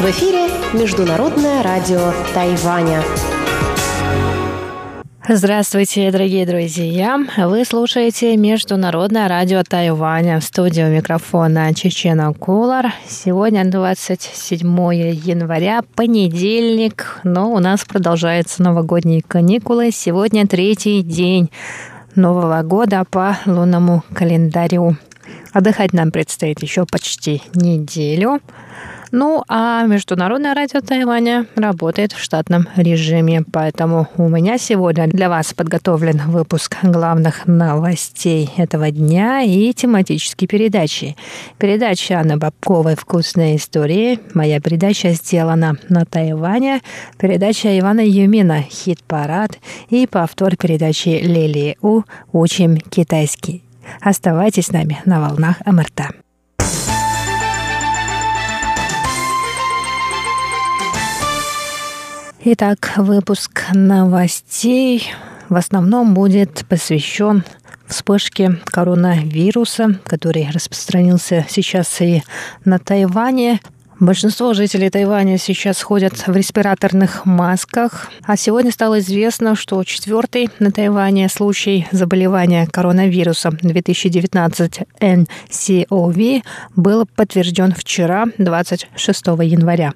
В эфире Международное радио Тайваня. Здравствуйте, дорогие друзья! Вы слушаете Международное радио Тайваня. В студию микрофона Чечена Кулар. Сегодня 27 января, понедельник, но у нас продолжаются новогодние каникулы. Сегодня третий день Нового года по лунному календарю. Отдыхать нам предстоит еще почти неделю. Ну, а Международное радио Тайваня работает в штатном режиме, поэтому у меня сегодня для вас подготовлен выпуск главных новостей этого дня и тематические передачи. Передача Анны Бабковой «Вкусные истории». Моя передача сделана на Тайване. Передача Ивана Юмина «Хит-парад» и повтор передачи Лилии У «Учим китайский». Оставайтесь с нами на волнах МРТ. Итак, выпуск новостей в основном будет посвящен вспышке коронавируса, который распространился сейчас и на Тайване. Большинство жителей Тайваня сейчас ходят в респираторных масках. А сегодня стало известно, что четвертый на Тайване случай заболевания коронавирусом 2019 NCOV был подтвержден вчера, 26 января.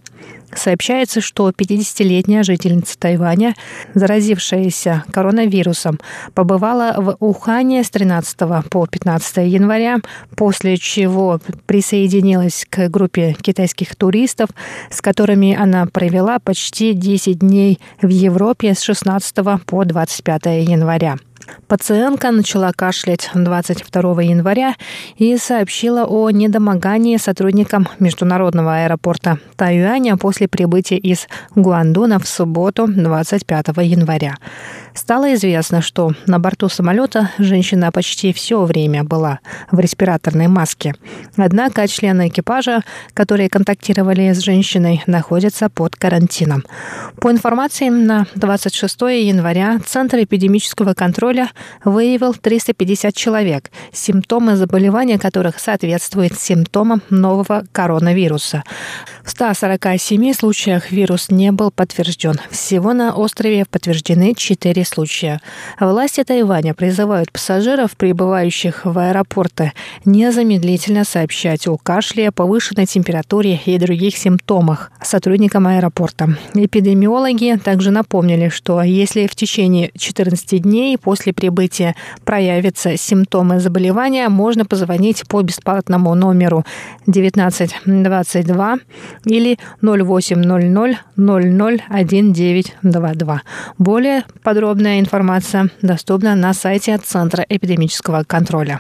Сообщается, что 50-летняя жительница Тайваня, заразившаяся коронавирусом, побывала в Ухане с 13 по 15 января, после чего присоединилась к группе китайских туристов, с которыми она провела почти 10 дней в Европе с 16 по 25 января. Пациентка начала кашлять 22 января и сообщила о недомогании сотрудникам международного аэропорта Тайюаня после прибытия из Гуандуна в субботу 25 января. Стало известно, что на борту самолета женщина почти все время была в респираторной маске. Однако члены экипажа, которые контактировали с женщиной, находятся под карантином. По информации на 26 января Центр эпидемического контроля выявил 350 человек, симптомы заболевания которых соответствуют симптомам нового коронавируса. В 147 случаях вирус не был подтвержден. Всего на острове подтверждены 4 случая. Власти Тайваня призывают пассажиров, прибывающих в аэропорты, незамедлительно сообщать о кашле, повышенной температуре и других симптомах сотрудникам аэропорта. Эпидемиологи также напомнили, что если в течение 14 дней после прибытия проявятся симптомы заболевания, можно позвонить по бесплатному номеру 1922 или 0800 001922. Более подробная информация доступна на сайте Центра эпидемического контроля.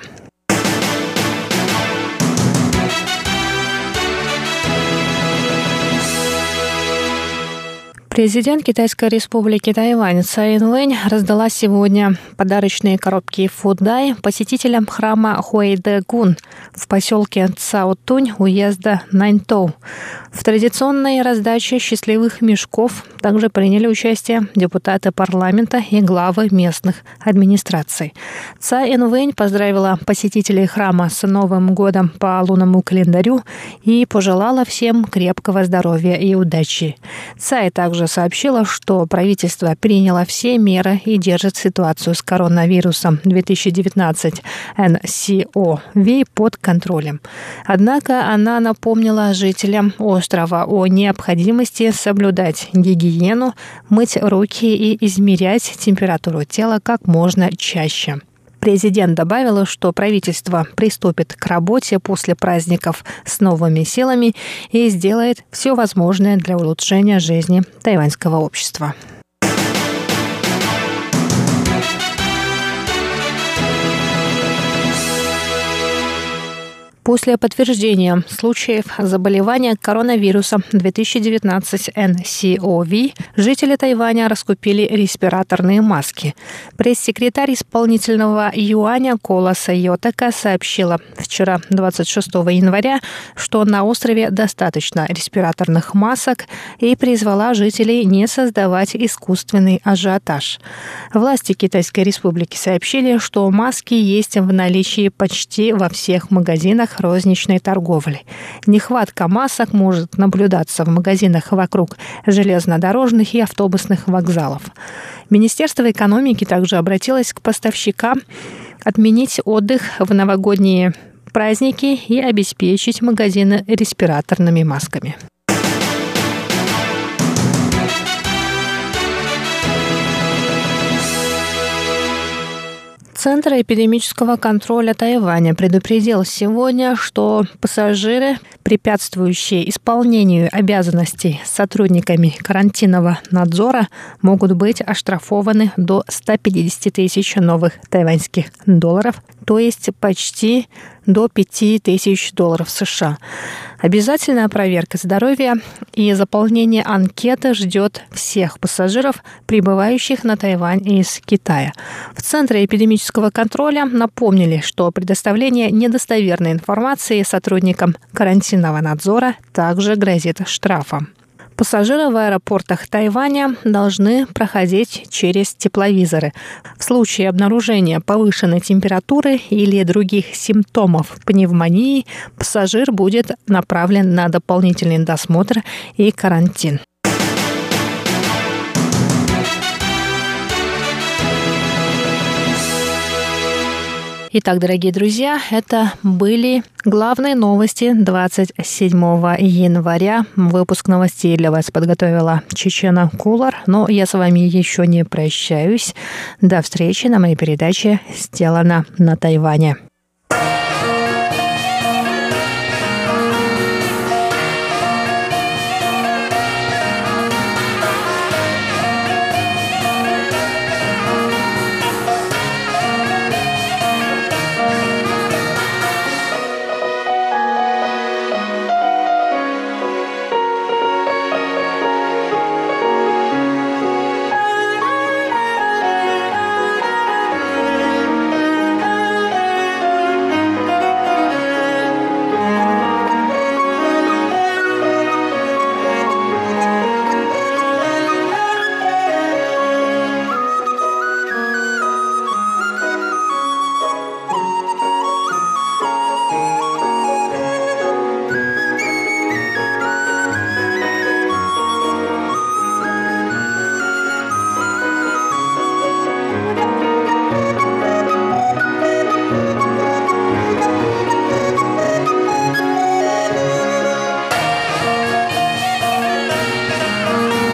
Президент Китайской республики Тайвань Цай Инвэнь раздала сегодня подарочные коробки Фудай посетителям храма Хуэйдэгун в поселке Цаотунь уезда Наньтоу. В традиционной раздаче счастливых мешков также приняли участие депутаты парламента и главы местных администраций. Цай Инвэнь поздравила посетителей храма с Новым годом по лунному календарю и пожелала всем крепкого здоровья и удачи. Цай также сообщила, что правительство приняло все меры и держит ситуацию с коронавирусом 2019 NCOV под контролем. Однако она напомнила жителям острова о необходимости соблюдать гигиену, мыть руки и измерять температуру тела как можно чаще. Президент добавила, что правительство приступит к работе после праздников с новыми силами и сделает все возможное для улучшения жизни тайваньского общества. После подтверждения случаев заболевания коронавирусом 2019 НСОВ жители Тайваня раскупили респираторные маски. Пресс-секретарь исполнительного юаня Кола Сайотака сообщила вчера, 26 января, что на острове достаточно респираторных масок и призвала жителей не создавать искусственный ажиотаж. Власти Китайской Республики сообщили, что маски есть в наличии почти во всех магазинах розничной торговли. Нехватка масок может наблюдаться в магазинах вокруг железнодорожных и автобусных вокзалов. Министерство экономики также обратилось к поставщикам отменить отдых в новогодние праздники и обеспечить магазины респираторными масками. Центр эпидемического контроля Тайваня предупредил сегодня, что пассажиры, препятствующие исполнению обязанностей сотрудниками карантинного надзора, могут быть оштрафованы до 150 тысяч новых тайваньских долларов, то есть почти до 5 тысяч долларов США. Обязательная проверка здоровья и заполнение анкеты ждет всех пассажиров, прибывающих на Тайвань из Китая. В Центре эпидемического контроля напомнили, что предоставление недостоверной информации сотрудникам карантинного надзора также грозит штрафом. Пассажиры в аэропортах Тайваня должны проходить через тепловизоры. В случае обнаружения повышенной температуры или других симптомов пневмонии пассажир будет направлен на дополнительный досмотр и карантин. Итак, дорогие друзья, это были главные новости 27 января. Выпуск новостей для вас подготовила Чечена Кулар. Но я с вами еще не прощаюсь. До встречи на моей передаче «Сделано на Тайване».